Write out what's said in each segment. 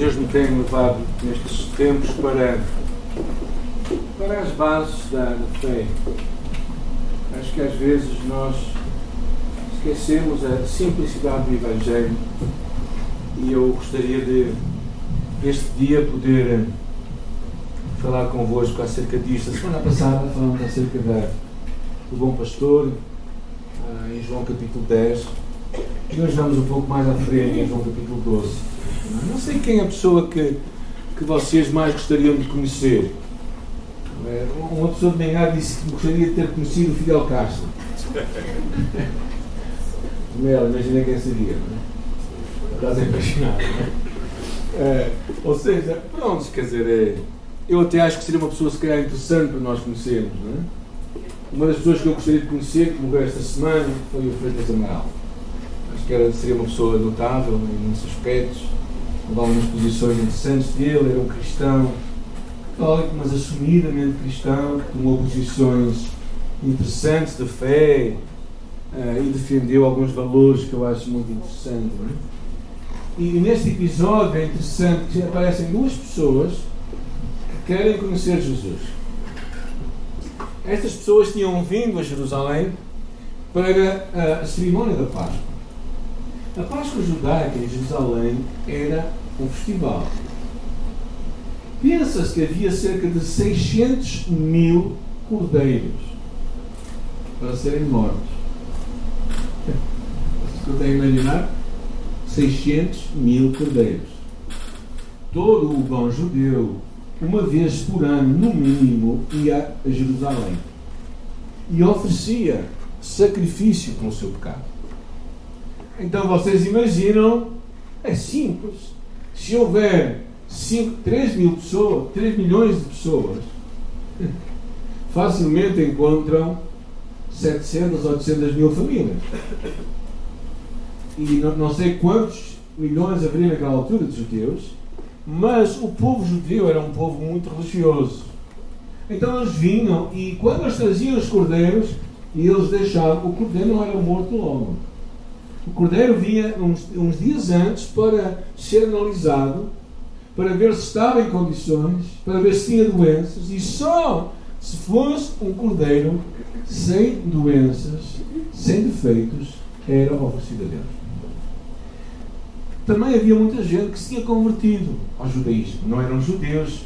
Deus me tem levado nestes tempos para, para as bases da, fé. Acho que às vezes nós esquecemos a simplicidade do Evangelho e eu gostaria de, este dia, poder falar convosco acerca disto. A semana passada falamos acerca da, do bom pastor, ah, em João capítulo 10, e hoje vamos um pouco mais à frente, em João capítulo 12. Não sei quem é a pessoa que, que vocês mais gostariam de conhecer. É, uma pessoa de manhã disse que gostaria de ter conhecido o Fidel Castro. Mel, imagina quem seria, não é? Estás não é? é? Ou seja, pronto, quer dizer, é, eu até acho que seria uma pessoa se calhar interessante para nós conhecermos, não é? Uma das pessoas que eu gostaria de conhecer, que morreu esta semana, foi o Freitas Amaral. Acho que era, seria uma pessoa notável em muitos aspectos, levava umas posições interessantes dele, era um cristão católico, mas assumidamente cristão, que tomou posições interessantes de fé, uh, e defendeu alguns valores que eu acho muito interessantes. É? E neste episódio é interessante que aparecem duas pessoas que querem conhecer Jesus. Estas pessoas tinham vindo a Jerusalém para a cerimónia da Páscoa. A Páscoa judaica em Jerusalém era um festival. Pensa-se que havia cerca de 600 mil cordeiros para serem mortos. Você consegue imaginar? 600 mil cordeiros. Todo o bom judeu, uma vez por ano, no mínimo, ia a Jerusalém e oferecia sacrifício pelo seu pecado. Então vocês imaginam, é simples. Se houver 5, 3 mil pessoas, 3 milhões de pessoas, facilmente encontram 700, 800 mil famílias. E não, não sei quantos milhões haveria naquela altura de judeus, mas o povo judeu era um povo muito religioso. Então eles vinham e quando eles traziam os cordeiros, e eles deixavam, o cordeiro não era morto logo. O cordeiro vinha uns, uns dias antes para ser analisado, para ver se estava em condições, para ver se tinha doenças, e só se fosse um cordeiro sem doenças, sem defeitos, era oferecido a Deus. Também havia muita gente que se tinha convertido ao judaísmo. Não eram judeus,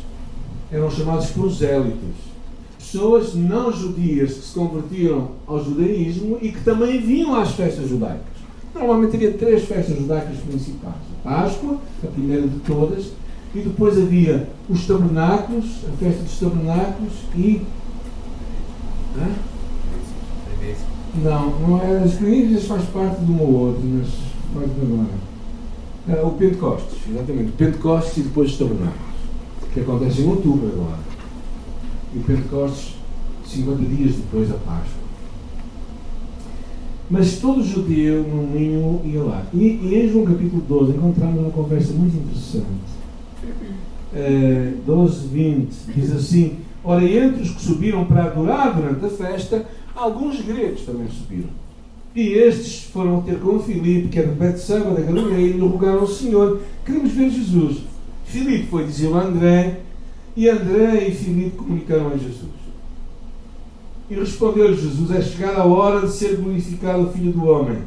eram chamados prosélitos. Pessoas não judias que se convertiam ao judaísmo e que também vinham às festas judaicas. Normalmente havia três festas judaicas principais: a Páscoa, a primeira de todas, e depois havia os tabernáculos, a festa dos tabernáculos e. Hã? Não, não é. As primícias faz parte de um ou outro, mas faz agora. É, o Pentecostes, exatamente. O Pentecostes e depois os tabernáculos, que acontece em outubro agora. E o Pentecostes, 50 dias depois da Páscoa. Mas todo judeu, no mínimo, ia lá. E, e em João capítulo 12 encontramos uma conversa muito interessante 12, 20, diz assim: Ora, entre os que subiram para adorar durante a festa, alguns gregos também subiram. E estes foram ter com Filipe, que era de Betseba da Galileia, e lhe rogaram ao Senhor: Queremos ver Jesus. Filipe foi dizer a André, e André e Filipe comunicaram a Jesus. E respondeu-lhe Jesus: É chegada a hora de ser glorificado o Filho do Homem.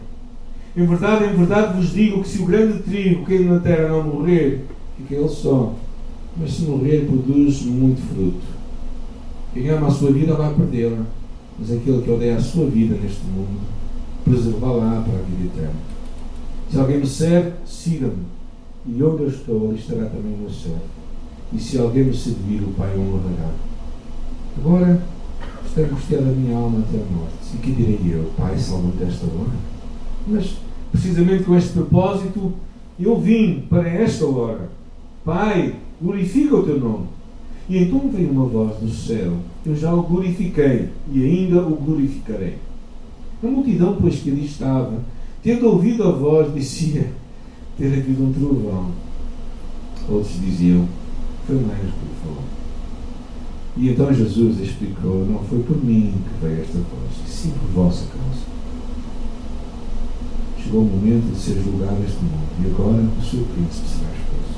Em verdade, em verdade vos digo que se o grande trigo caído na terra não morrer, fica ele só mas se morrer produz muito fruto. Quem ama a sua vida vai perdê-la, mas aquele que odeia a sua vida neste mundo, preservá-la para a vida eterna. Se alguém me serve, siga-me, e onde eu estou, ali estará também o meu servo. E se alguém me servir, o Pai o honrará. Agora angustiada a minha alma até a morte. E que direi eu? Pai, salva-me desta hora. Mas, precisamente com este propósito, eu vim para esta hora. Pai, glorifica o teu nome. E então veio uma voz do céu: Eu já o glorifiquei e ainda o glorificarei. A multidão, pois que ali estava, tendo ouvido a voz, dizia ter havido um trovão. Outros diziam: Foi anjo que falou. E então Jesus explicou: Não foi por mim que veio esta voz, sim por vossa causa. Chegou o momento de ser julgado este mundo, e agora o seu príncipe será exposto.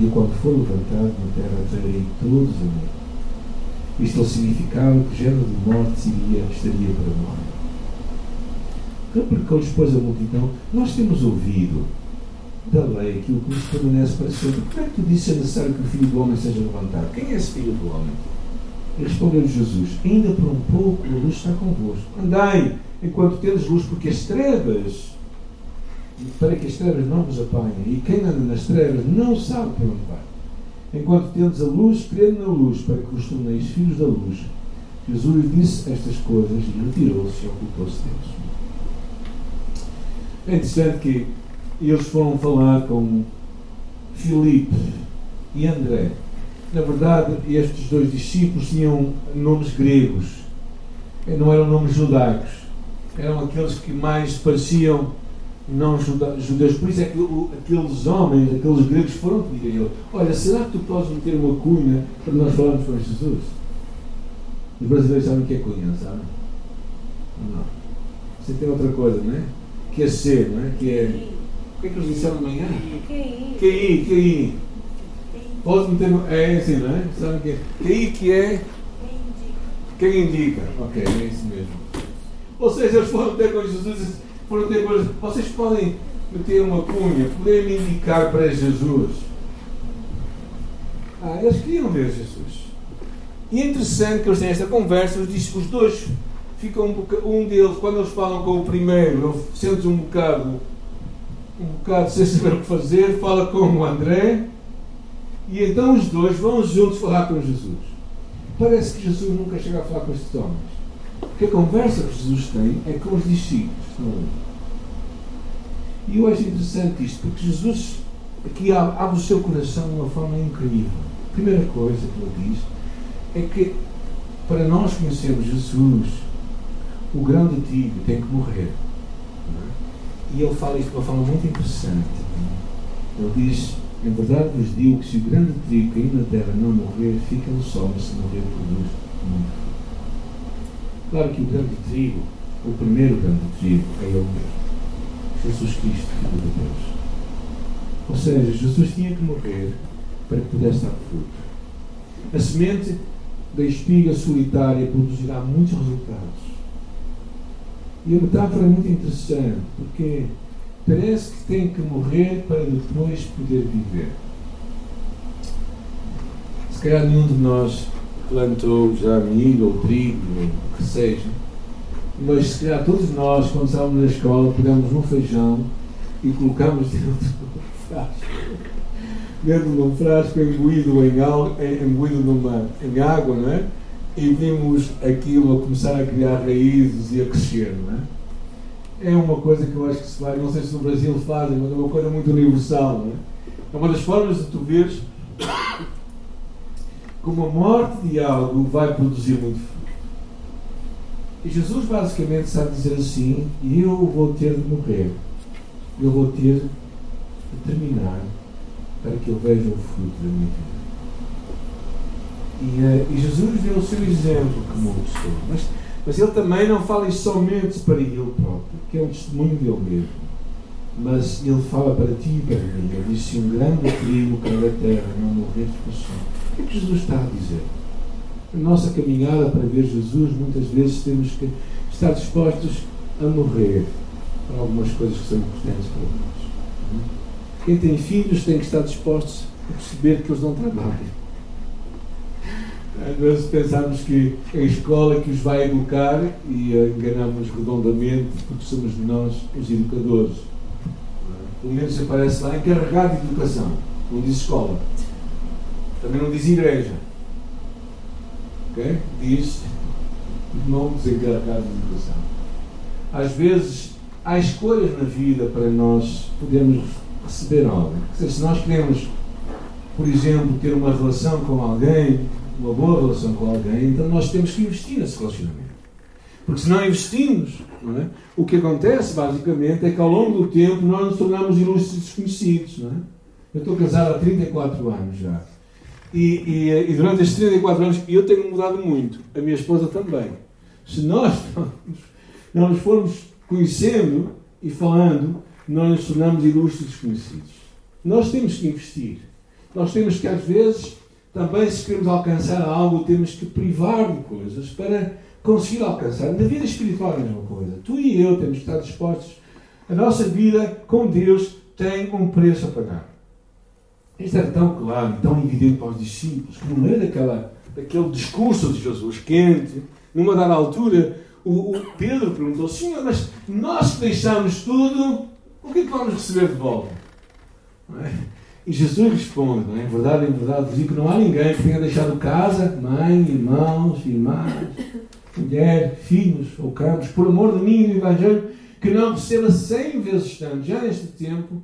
E quando for levantado na terra, trarei todos a mim. Isto o significado que género de morte seria, estaria para morrer. Replicou depois a multidão: Nós temos ouvido da lei aquilo que nos permanece para sempre. Como é que tu disse é necessário que o Filho do Homem seja levantado? Quem é esse Filho do Homem? E respondeu Jesus: Ainda por um pouco a luz está convosco. Andai enquanto tendes luz, porque as trevas, para que as trevas não vos apanhem, e quem anda nas trevas não sabe para onde vai. Enquanto tendes a luz, crede na luz, para que vos torneis filhos da luz. Jesus disse estas coisas e retirou-se e ocultou-se deles. É interessante que eles foram falar com Filipe e André. Na verdade, estes dois discípulos tinham nomes gregos, não eram nomes judaicos, eram aqueles que mais pareciam não judeus. Por isso é que aqueles homens, aqueles gregos, foram pedir a ele: Olha, será que tu podes meter uma cunha para nós falarmos com Jesus? Os brasileiros sabem o que é cunha, sabem? Não. Você tem outra coisa, não é? Que é ser, não é? Que é. O que é que eles disseram amanhã? QI. QI, QI. Pode meter. É assim, não é? Sabe que é? QI que é. Quem indica. Ok, é isso mesmo. Ou seja, eles foram ter com Jesus foram ter coisas. Vocês podem meter uma cunha, podem me indicar para Jesus. Ah, eles queriam ver Jesus. E é interessante que eles têm esta conversa, os, os dois ficam um, um deles, quando eles falam com o primeiro, sente um bocado um bocado sem saber o que fazer, fala com o André, e então os dois vão juntos falar com Jesus. Parece que Jesus nunca chega a falar com estes homens. Porque a conversa que Jesus tem é com os discípulos. E eu acho interessante isto, porque Jesus aqui abre o seu coração de uma forma incrível. A primeira coisa que ele diz é que para nós conhecermos Jesus, o grande antigo tem que morrer. É? E ele fala isto de uma forma muito interessante. Ele diz: Em verdade vos digo que se o grande trigo cair na terra não morrer, fica no sol, mas se morrer, produz muito Claro que o grande trigo, o primeiro grande trigo, é ele mesmo. Jesus Cristo, Filho de Deus. Ou seja, Jesus tinha que morrer para que pudesse dar fruto. A semente da espiga solitária produzirá muitos resultados. E a metáfora é muito interessante, porque parece que tem que morrer para depois poder viver. Se calhar nenhum de nós plantou já milho ou trigo, ou o que seja, mas se calhar todos nós, quando estávamos na escola, pegamos um feijão e colocámos dentro de um frasco. Dentro de um frasco imbuído em, imbuído numa, em água, não é? E vimos aquilo a começar a criar raízes e a crescer, não é? É uma coisa que eu acho que se faz, não sei se no Brasil fazem, mas é uma coisa muito universal, não é? É uma das formas de tu veres como a morte de algo vai produzir muito fruto. E Jesus basicamente a dizer assim: eu vou ter de morrer, eu vou ter de terminar para que eu veja o fruto da minha vida. E, uh, e Jesus deu o seu exemplo como pessoa, mas, mas ele também não fala isso somente para ele próprio, que é um testemunho dele mesmo. Mas ele fala para ti e para mim. Ele disse: se um grande trigo cair da terra não morrer de passou. O que é que Jesus está a dizer? A nossa caminhada para ver Jesus, muitas vezes temos que estar dispostos a morrer para algumas coisas que são importantes para nós. Quem tem filhos tem que estar dispostos a perceber que eles não trabalham. Às vezes pensamos que é a escola que os vai educar e enganamos redondamente porque somos nós os educadores. Pelo menos aparece lá encarregado de educação, não diz escola. Também não diz igreja. Okay? Diz não desencarregado de educação. Às vezes há escolhas na vida para nós podermos receber algo. Se nós queremos, por exemplo, ter uma relação com alguém, uma boa relação com alguém, então nós temos que investir nesse relacionamento. Porque se não investimos, não é? o que acontece basicamente é que ao longo do tempo nós nos tornamos ilustres desconhecidos. Não é? Eu estou casado há 34 anos já. E, e, e, durante estes 34 anos eu tenho mudado muito, a minha esposa também. Se nós não nos formos conhecendo e falando, nós nos tornamos ilustres desconhecidos. Nós temos que investir. Nós temos que, às vezes, também, se queremos alcançar algo, temos que privar de coisas para conseguir alcançar. Na vida espiritual é a mesma coisa. Tu e eu temos que estar dispostos. A nossa vida com Deus tem um preço a pagar. Isto era tão claro, tão evidente para os discípulos, que no meio daquela, daquele discurso de Jesus quente, numa dada altura, o, o Pedro perguntou: Senhor, mas nós que deixamos tudo, o que é que vamos receber de volta? É? E Jesus responde: é? Em verdade, em verdade, digo que não há ninguém que tenha deixado casa, mãe, irmãos, irmãs, mulher, filhos ou campos, por amor de mim e do Evangelho, que não receba cem vezes tanto, já neste tempo,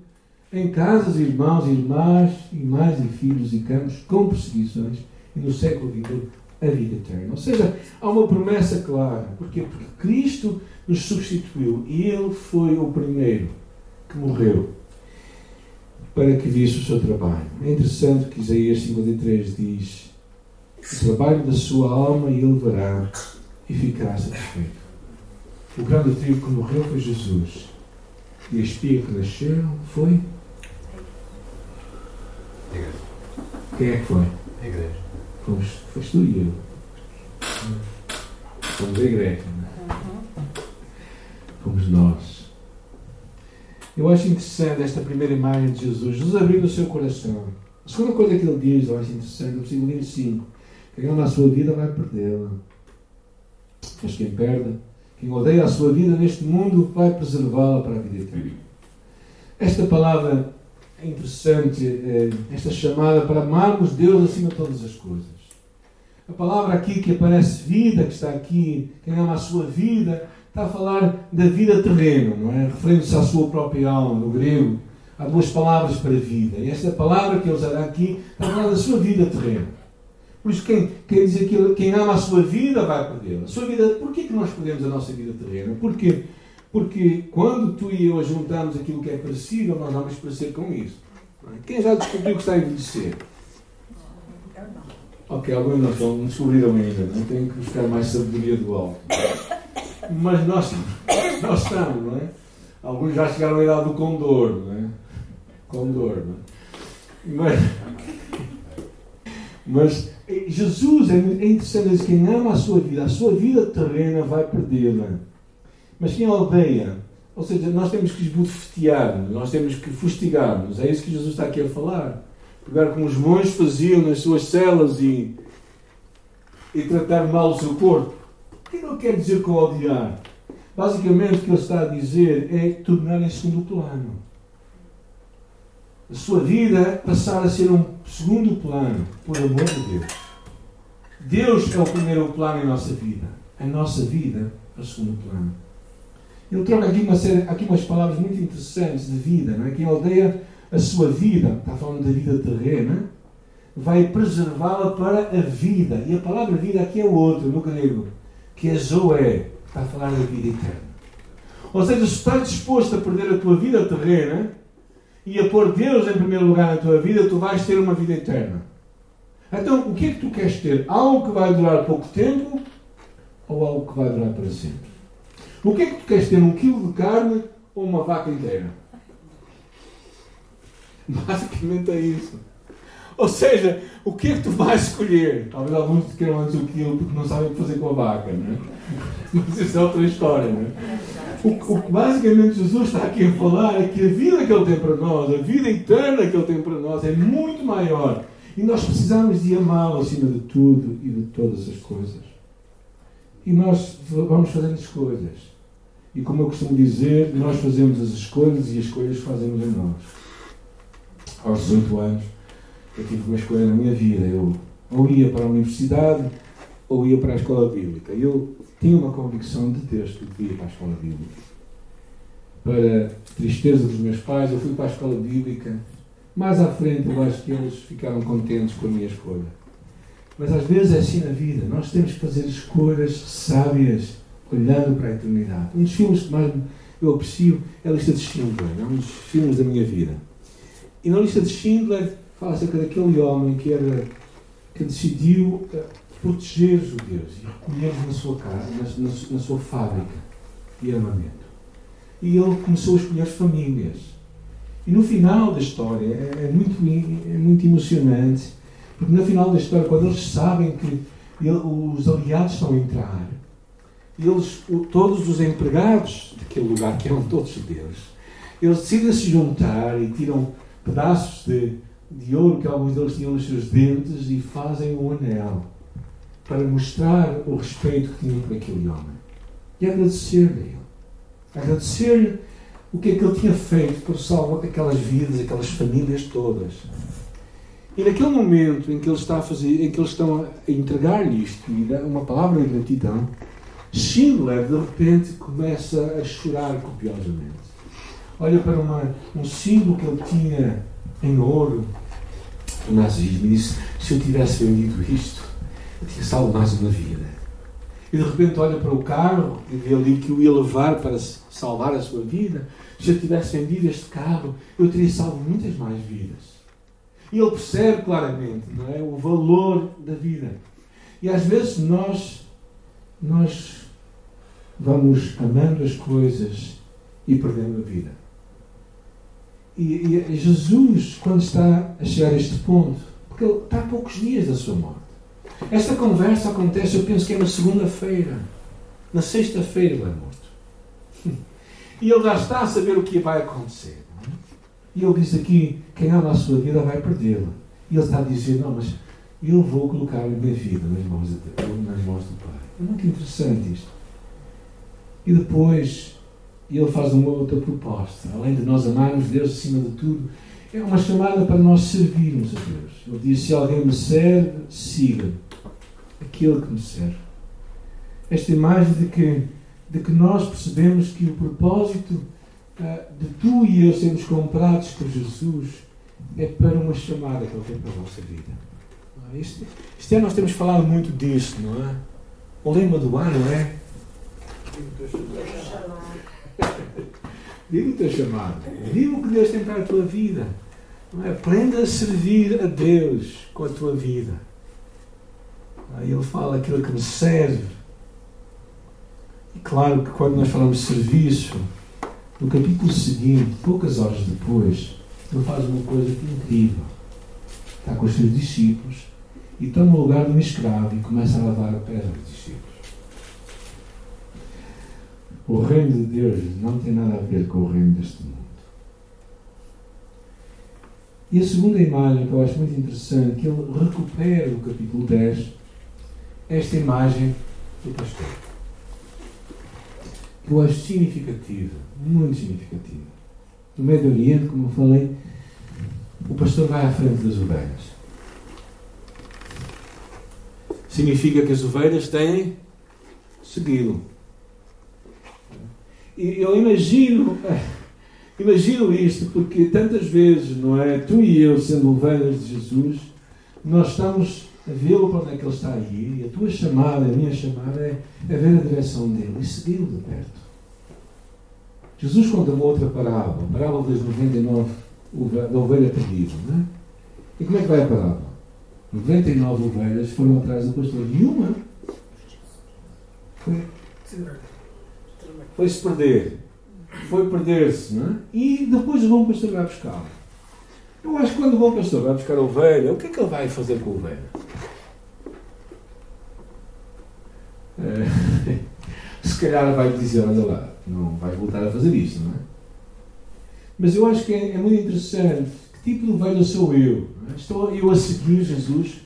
em casas, irmãos, irmãs, irmãs e filhos e campos, com perseguições, e no século vindouro a vida eterna. Ou seja, há uma promessa clara. Porquê? Porque Cristo nos substituiu e Ele foi o primeiro que morreu para que visse o seu trabalho. É interessante que Isaías 53 diz: O trabalho da sua alma ele verá e ficará satisfeito. O grande trigo que morreu foi Jesus. E a espiga que nasceu foi. Quem é que foi? A igreja. Fomos, foste tu e eu. Fomos a igreja. Não é? Fomos nós. Eu acho interessante esta primeira imagem de Jesus. Jesus abrindo o seu coração. A segunda coisa que ele diz, eu acho interessante, no versículo 25. Quem ama a sua vida vai perdê-la. Mas quem perde, quem odeia a sua vida neste mundo, vai preservá-la para a vida eterna. Esta palavra é interessante, é, esta chamada para amarmos Deus acima de todas as coisas. A palavra aqui que aparece vida, que está aqui, quem ama a sua vida, está a falar da vida terrena, não é? Referindo-se à sua própria alma, no grego. Há duas palavras para vida. E esta palavra que ele usará aqui está a falar da sua vida terrena. Por isso, quem, quem diz aquilo, quem ama a sua vida vai perdê-la. Sua vida, porquê que nós perdemos a nossa vida terrena? Porquê? Porque quando tu e eu juntamos aquilo que é parecido, nós vamos parecer com isso. É? Quem já descobriu que está a envelhecer? Ok, alguns não, estão, descobriram ainda, não tenho que buscar mais sabedoria do alto. Mas nós, nós estamos, não é? Alguns já chegaram à idade do condor, não é? Condor, não é? Mas, mas Jesus é, interessante dizer quem ama a sua vida, a sua vida terrena vai perdê-la. Mas quem odeia, ou seja, nós temos que esbofetear, nós temos que fustigar-nos. É isso que Jesus está aqui a falar. Pegar como os monges faziam nas suas celas e, e tratar mal o seu corpo. O que ele quer dizer com odiar? Basicamente, o que ele está a dizer é tornar em segundo plano. A sua vida passar a ser um segundo plano, por amor de Deus. Deus é o primeiro plano em nossa vida. A nossa vida é o segundo plano. Ele troca aqui, uma série, aqui umas palavras muito interessantes de vida. Não é? Quem odeia a sua vida, está falando da vida terrena, vai preservá-la para a vida. E a palavra vida aqui é outra, no grego, que é Zoé, está a falar da vida eterna. Ou seja, se estás disposto a perder a tua vida terrena e a pôr Deus em primeiro lugar na tua vida, tu vais ter uma vida eterna. Então, o que é que tu queres ter? Algo que vai durar pouco tempo ou algo que vai durar para sempre? O que é que tu queres ter? Um quilo de carne ou uma vaca inteira? Basicamente é isso. Ou seja, o que é que tu vais escolher? Talvez alguns queiram antes o quilo porque não sabem o que fazer com a vaca, não é? Mas isso é outra história, não é? O, o que basicamente Jesus está aqui a falar é que a vida que Ele tem para nós, a vida eterna que Ele tem para nós, é muito maior. E nós precisamos de amá-lo acima de tudo e de todas as coisas. E nós vamos fazendo escolhas. E como eu costumo dizer, nós fazemos as escolhas e as escolhas fazemos em nós. Aos 18 anos, eu tive uma escolha na minha vida. Eu ou ia para a universidade ou ia para a escola bíblica. Eu tinha uma convicção de que devia ir para a escola bíblica. Para tristeza dos meus pais, eu fui para a escola bíblica. Mais à frente, eu acho que eles ficaram contentes com a minha escolha. Mas às vezes é assim na vida. Nós temos que fazer escolhas sábias, olhando para a eternidade. Um dos filmes que mais eu aprecio é a lista de Schindler. É um dos filmes da minha vida. E na lista de Schindler fala acerca daquele homem que era que decidiu eh, proteger os judeus e recolhê-los na sua casa, na, na, na sua fábrica de armamento. E ele começou a escolher famílias. E no final da história é, é muito, é muito emocionante, porque no final da história, quando eles sabem que ele, os aliados estão a entrar, eles, todos os empregados daquele lugar, que eram todos judeus, eles decidem se juntar e tiram pedaços de, de ouro que alguns deles tinham nos seus dentes e fazem um anel para mostrar o respeito que tinham por aquele homem. E agradecer-lhe a ele. Agradecer-lhe o que é que ele tinha feito por salvar aquelas vidas, aquelas famílias todas. E naquele momento em que ele está a fazer, em que eles estão a entregar-lhe isto uma palavra de gratidão, Schindler de repente começa a chorar copiosamente. Olha para uma, um símbolo que ele tinha em ouro do nazismo disse: se eu tivesse vendido isto, eu tinha salvo mais uma vida. E de repente olha para o carro e vê ali que o ia levar para salvar a sua vida. Se eu tivesse vendido este carro, eu teria salvo muitas mais vidas. E ele percebe claramente não é, o valor da vida. E às vezes nós, nós vamos amando as coisas e perdendo a vida. E, e Jesus, quando está a chegar a este ponto, porque ele está a poucos dias da sua morte. Esta conversa acontece, eu penso que é na segunda-feira. Na sexta-feira ele é morto. E ele já está a saber o que vai acontecer. É? E ele diz aqui: quem ama a sua vida vai perdê-la. E ele está a dizer: não, mas eu vou colocar a minha vida nas mãos, de Deus, nas mãos do Pai. É muito interessante isto. E depois ele faz uma outra proposta. Além de nós amarmos Deus acima de tudo, é uma chamada para nós servirmos a Deus. Ele diz: se alguém me serve, siga aquele que me serve. Esta imagem de que, de que nós percebemos que o propósito uh, de tu e eu sermos comprados por Jesus é para uma chamada que Ele tem para a nossa vida. Este, este ano nós temos falado muito disso, não é? O lema do ano é. Diga o teu chamado. Diga o que Deus tem para a tua vida. É? Aprenda a servir a Deus com a tua vida. Aí ele fala aquilo que me serve. E claro que quando nós falamos serviço, no capítulo seguinte, poucas horas depois, ele faz uma coisa incrível. Está com os seus discípulos e toma o lugar de um escravo e começa a lavar a pés dos discípulos. O reino de Deus não tem nada a ver com o reino deste mundo. E a segunda imagem que eu acho muito interessante, que ele recupera do capítulo 10, esta imagem do pastor. Que eu acho significativa, muito significativa. No Médio Oriente, como eu falei, o pastor vai à frente das ovelhas. Significa que as ovelhas têm segui-lo. E eu imagino, imagino isto, porque tantas vezes, não é? Tu e eu, sendo ovelhas de Jesus, nós estamos a vê-lo para onde é que ele está a ir, e a tua chamada, a minha chamada é, é ver a direção dele e segui-lo de perto. Jesus conta uma outra parábola, a parábola das 99 da ovelha perdida, não é? E como é que vai a parábola? 99 ovelhas foram atrás do pastor e uma foi foi se perder. Foi perder-se, não é? E depois o bom pastor vai buscá-lo. Eu acho que quando o bom pastor vai buscar a ovelha, o que é que ele vai fazer com a ovelha? É, se calhar vai dizer, olha lá, não vais voltar a fazer isto, não é? Mas eu acho que é, é muito interessante que tipo de ovelha sou eu? É? Estou eu a seguir Jesus?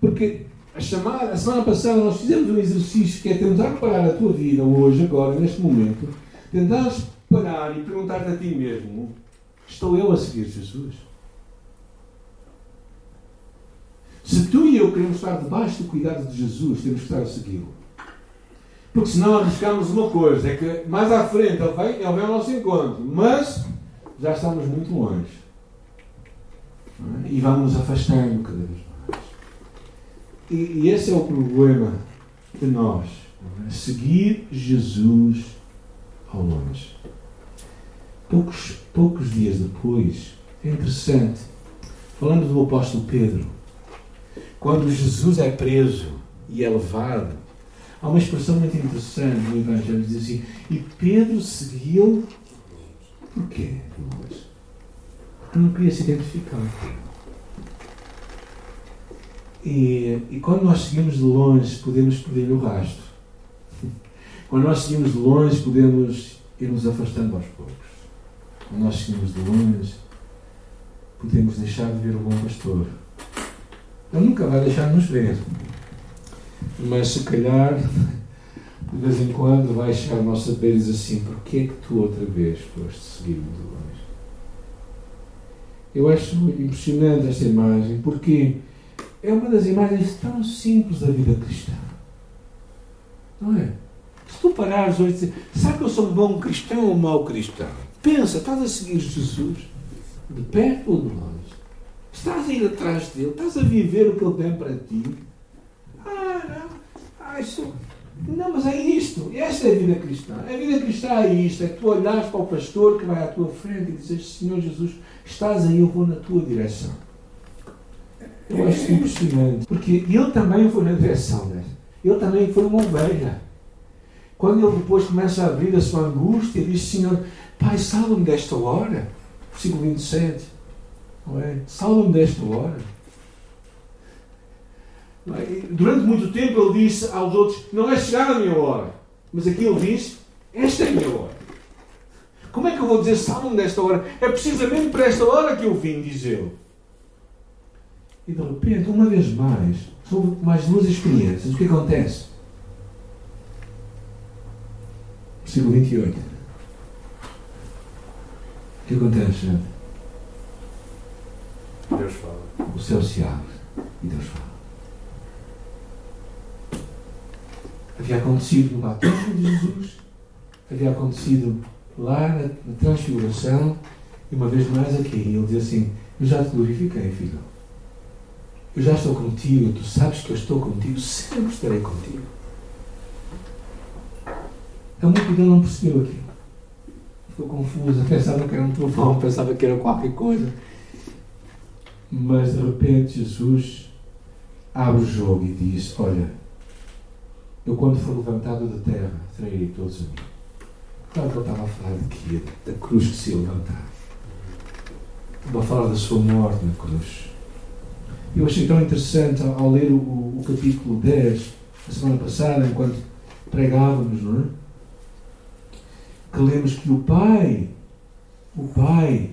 Porque a chamada, a semana passada nós fizemos um exercício que é tentar parar a tua vida hoje, agora, neste momento, tentares parar e perguntar-te a ti mesmo: estou eu a seguir Jesus? Se tu e eu queremos estar debaixo do cuidado de Jesus, temos que estar a segui-lo. Porque senão arriscamos uma coisa, é que mais à frente ele vem, ele vem ao nosso encontro, mas já estamos muito longe. É? E vamos afastando cada vez mais. E, e esse é o problema de nós. Seguir Jesus ao longe. Poucos, poucos dias depois, é interessante, falando do apóstolo Pedro, quando Jesus é preso e é levado, há uma expressão muito interessante no Evangelho, diz assim, e Pedro seguiu, porquê? Eu não queria se identificar. E, e quando nós seguimos de longe, podemos perder o rastro. Quando nós seguimos de longe, podemos ir nos afastando aos poucos. Quando nós seguimos de longe, podemos deixar de ver o bom pastor. Ele nunca vai deixar de nos ver. Mas se calhar, de vez em quando, vai chegar ao nosso saber e dizer assim: porquê é que tu outra vez foste seguir-me de longe? Eu acho impressionante esta imagem, porque é uma das imagens tão simples da vida cristã. Não é? Se tu parares hoje e dizer, sabe que eu sou um bom cristão ou um mau cristão? Pensa, estás a seguir Jesus de perto ou de longe? Estás a ir atrás dele? Estás a viver o que ele tem para ti? Ah, não. Ah, isso. Não, mas é isto. Esta é a vida cristã. A vida cristã é isto. É tu olhares para o pastor que vai à tua frente e dizes, Senhor Jesus, estás aí, eu vou na tua direção. Eu acho impressionante. Porque ele também foi na direção dele. Ele também foi uma ovelha. Quando ele depois começa a abrir a sua angústia, diz: Senhor, Pai, salva-me desta hora. Versículo 27. Não é? Salva-me desta hora. É? Durante muito tempo ele disse aos outros: Não é chegada a minha hora. Mas aqui ele diz: Esta é a minha hora. Como é que eu vou dizer salva-me desta hora? É precisamente para esta hora que eu vim, diz ele. E de repente, uma vez mais, sobre mais duas experiências, o que acontece? Versículo 28. O que acontece, gente? Deus fala. O céu se abre e Deus fala. Havia acontecido no batismo de Jesus, havia acontecido lá na transfiguração, e uma vez mais aqui, ele diz assim: Eu já te glorifiquei, filho. Eu já estou contigo, tu sabes que eu estou contigo, sempre estarei contigo. A multidão não percebeu aquilo. Ficou confusa, pensava que era um trovão, pensava que era qualquer coisa. Mas de repente Jesus abre o jogo e diz: Olha, eu quando for levantado da terra, trarei todos a mim. Claro que ele estava a falar de quê? Da cruz que se levantar. Estava a falar da sua morte na cruz. Eu achei tão interessante ao, ler o, o, capítulo 10, a semana passada, enquanto pregávamos, não é? Que lemos que o Pai, o Pai,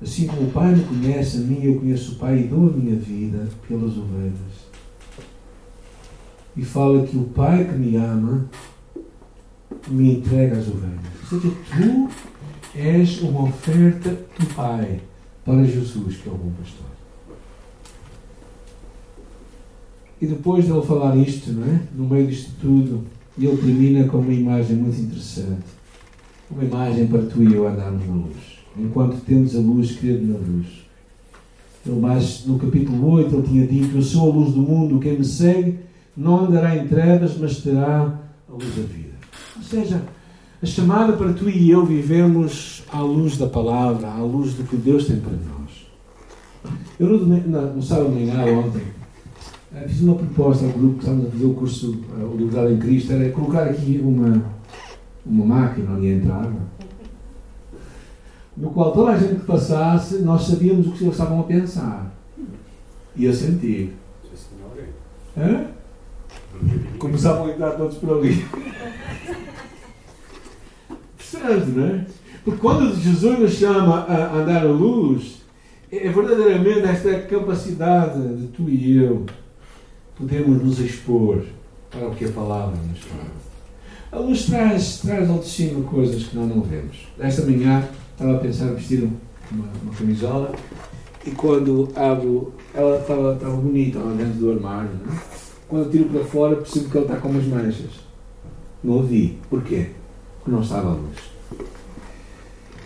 assim como o Pai me conhece a mim, eu conheço o Pai e dou a minha vida pelas ovelhas. E fala que o Pai que me ama me entrega as ovelhas. Ou seja, tu és uma oferta do Pai para Jesus, que é o bom pastor. E depois de ele falar isto, não é? no meio disto tudo, ele termina com uma imagem muito interessante. Uma imagem para tu e eu andarmos na luz. Enquanto temos a luz, crede na luz. Ele mais, no capítulo 8, ele tinha dito: Eu sou a luz do mundo, quem me segue não andará em trevas, mas terá a luz da vida. Ou seja, a chamada para tu e eu vivemos à luz da palavra, à luz do que Deus tem para nós. Eu no, no sábado de manhã, ontem, fiz uma proposta ao grupo que estamos a fazer o curso eh, O Liberdade em Cristo, era colocar aqui uma, uma máquina onde ia entrar, no qual toda a gente que passasse, nós sabíamos o que eles estavam a pensar e a sentir. Hã? Começavam a entrar todos por ali. Percebe, não é? Porque quando Jesus nos chama a andar à luz, é verdadeiramente esta capacidade de tu e eu podemos nos expor para o que a palavra nos fala. A luz traz, traz ao de cima coisas que nós não vemos. Esta manhã estava a pensar em vestir uma, uma camisola e quando abro, ela estava, estava bonita lá dentro do armário. Não é? Quando tiro para fora, percebo que ela está com umas manchas. Não a vi. Porquê? Porque não estava à luz.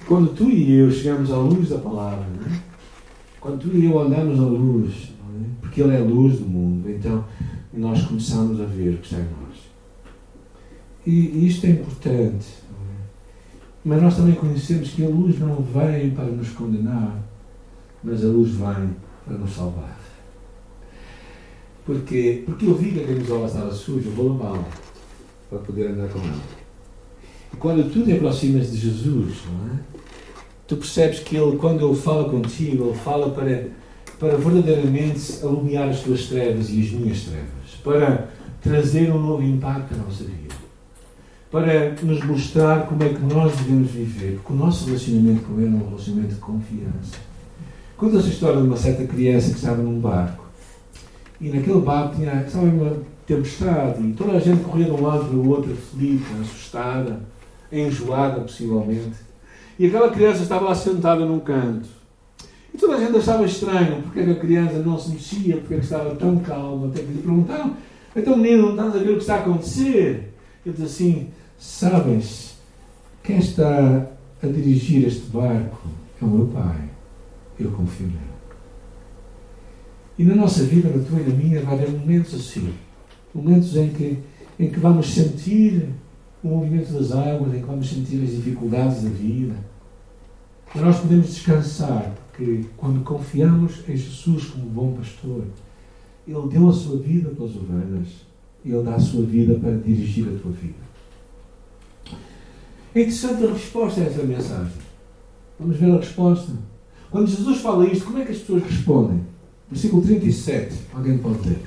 Quando tu e eu chegamos à luz da palavra, é? quando tu e eu andamos à luz, porque Ele é a luz do mundo. Nós começamos a ver o que está em nós. E isto é importante. É? Mas nós também conhecemos que a luz não vem para nos condenar, mas a luz vem para nos salvar. Porque, porque eu vi que a camisola estava suja, eu vou lavá-la para poder andar com ela. E quando tu te aproximas de Jesus, é? tu percebes que Ele, quando Ele fala contigo, Ele fala para, para verdadeiramente alumiar as tuas trevas e as minhas trevas, para trazer um novo impacto na nossa vida, para nos mostrar como é que nós devemos viver, porque o nosso relacionamento com Ele é um relacionamento de confiança. Conta-se a história de uma certa criança que estava num barco e naquele barco tinha, estava uma tempestade e toda a gente corria de um lado para o outro, aflita, assustada, enjoada possivelmente. E aquela criança estava lá sentada num canto. E toda a gente achava estranho porque é a criança não se mexia, porque é estava tão calma. Até que lhe perguntaram: então, menino, não estás a ver o que está a acontecer? Ele diz assim: Sabes, quem está a dirigir este barco é o meu pai. Eu confio nele. E na nossa vida, na tua e na minha, vai haver momentos assim. Momentos em que, em que vamos sentir o movimento das águas, em que vamos sentir as dificuldades da vida. Mas nós podemos descansar, porque quando confiamos em Jesus como bom pastor, Ele deu a sua vida pelas ovelhas, Ele dá a sua vida para dirigir a tua vida. É interessante a resposta a essa mensagem. Vamos ver a resposta. Quando Jesus fala isto, como é que as pessoas respondem? Versículo 37. Alguém pode ler.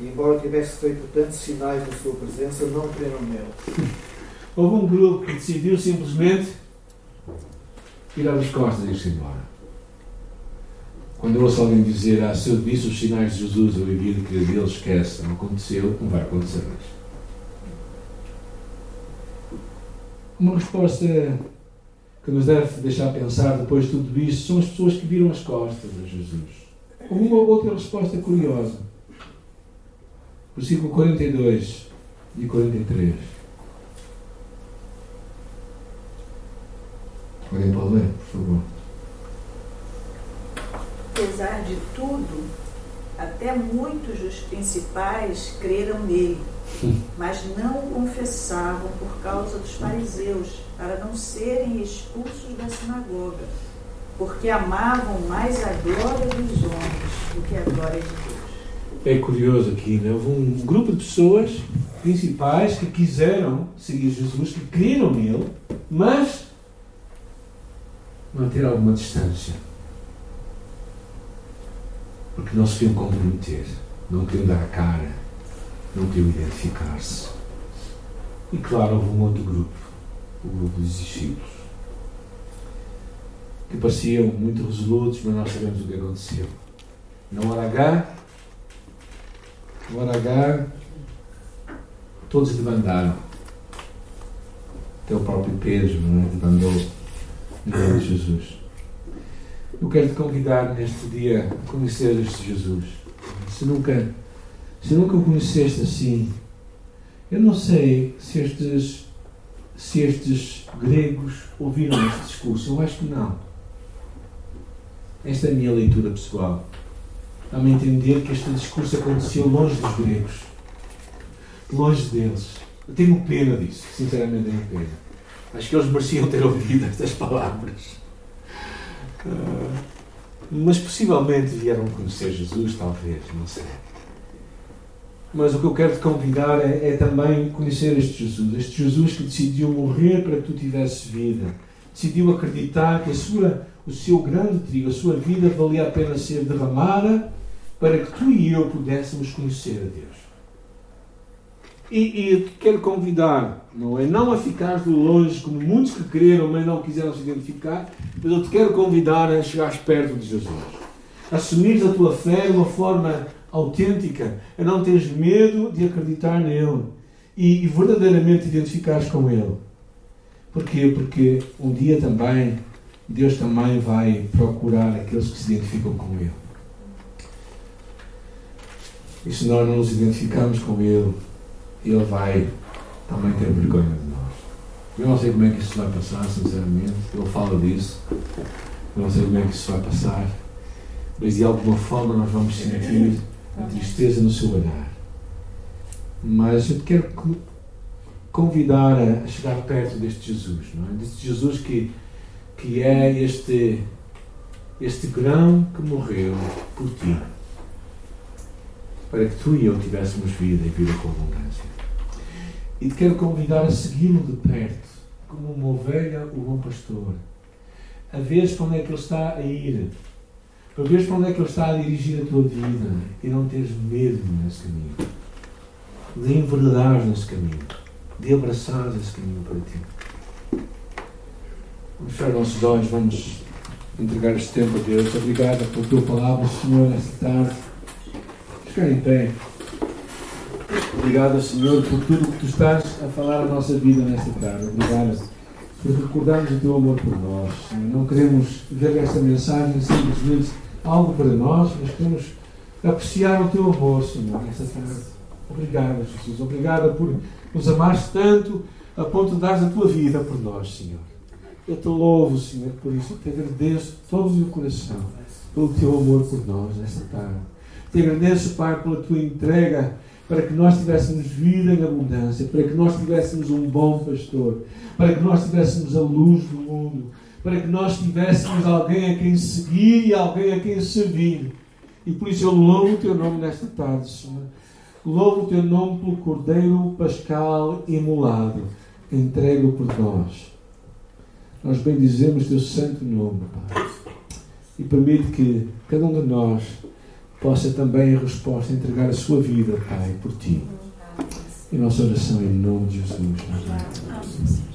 E embora tivesse feito tantos sinais na sua presença, não creram nele. Houve um grupo que decidiu simplesmente virar as costas e ir-se embora. Quando eu ouço alguém dizer, ah, se eu visse os sinais de Jesus, eu vivia de que ele esquece, não aconteceu, não vai acontecer mais. Uma resposta que nos deve deixar pensar depois de tudo isto são as pessoas que viram as costas a Jesus. Uma outra resposta curiosa. Versículo 42 e 43. Alguém pode ler, por favor. Apesar de tudo, até muitos dos principais creram nele, mas não o confessavam por causa dos fariseus, para não serem expulsos da sinagoga, porque amavam mais a glória dos homens do que a glória de Deus. É curioso aqui, né? houve um grupo de pessoas principais que quiseram seguir Jesus, que creram nele, mas manter alguma distância. Porque não se queriam comprometer, não queriam dar a cara, não queriam identificar-se. E claro, houve um outro grupo, o grupo dos discípulos, que pareciam muito resolutos, mas nós sabemos o que aconteceu. Na hora H, na hora H, todos debandaram. Até o próprio Pedro não é? Debandou no de Jesus. Eu quero te convidar neste dia a conhecer este Jesus. Se nunca, se nunca o conheceste assim, eu não sei se estes, se estes gregos ouviram este discurso. Eu acho que não. Esta é a minha leitura pessoal. Dá-me a entender que este discurso aconteceu longe dos gregos. Longe deles. Eu tenho pena disso. Sinceramente tenho pena. Acho que eles mereciam ter ouvido estas palavras. Uh, mas possivelmente vieram conhecer Jesus, talvez, não sei. Mas o que eu quero te convidar é, é, também conhecer este Jesus. Este Jesus que decidiu morrer para que tu tivesses vida. Decidiu acreditar que sua, o seu grande trigo, a sua vida valia a pena ser derramada para que tu e eu pudéssemos conhecer a Deus. E, e quero convidar, não é? Não a ficar de longe, como muitos que quereram, mas não quiseram se identificar, mas eu te quero convidar a chegar perto de Jesus. Assumir a tua fé de uma forma autêntica, a não teres medo de acreditar nele e, e verdadeiramente identificares com ele. Porquê? Porque um dia também Deus também vai procurar aqueles que se identificam com ele. E se nós não nos identificamos com ele, ele vai também ter vergonha de nós. Eu não sei como é que isso vai passar, sinceramente. Ele fala disso. Eu não sei como é que isso vai passar. Mas de alguma forma nós vamos sentir a tristeza no seu olhar. Mas eu te quero convidar a chegar perto deste Jesus, não é? Deste Jesus que, que é este, este grão que morreu por ti. Para que tu e eu tivéssemos vida e vida com abundância. E te quero convidar a segui-lo de perto, como uma ovelha o bom pastor, a ver para onde é que ele está a ir, para ver para onde é que ele está a dirigir a tua vida e não teres medo nesse caminho, de enverdar nesse caminho, de abraçar esse caminho para ti. Vamos fechar nossos olhos, vamos entregar este tempo a Deus. Obrigado pela tua palavra, Senhor, nesta tarde. Ficar em pé. Obrigado, Senhor, por tudo tu estás a falar a nossa vida nesta tarde. Obrigado por recordarmos o teu amor por nós. Não queremos ver esta mensagem simplesmente algo para nós, mas queremos apreciar o teu amor, Senhor, nesta tarde. Obrigado, Jesus. Obrigado por nos amares tanto a ponto de dar a tua vida por nós, Senhor. Eu te louvo, Senhor, por isso. Te agradeço todo o meu coração pelo teu amor por nós nesta tarde. Te agradeço, Pai, pela tua entrega para que nós tivéssemos vida em abundância, para que nós tivéssemos um bom pastor, para que nós tivéssemos a luz do mundo, para que nós tivéssemos alguém a quem seguir e alguém a quem servir. E por isso eu louvo o teu nome nesta tarde, Senhor. Louvo o teu nome pelo Cordeiro Pascal imolado, entregue por nós. Nós bendizemos teu santo nome, Pai. E permite que cada um de nós possa também, em resposta, entregar a sua vida, Pai, por ti. E nossa oração em nome de Jesus. Amém.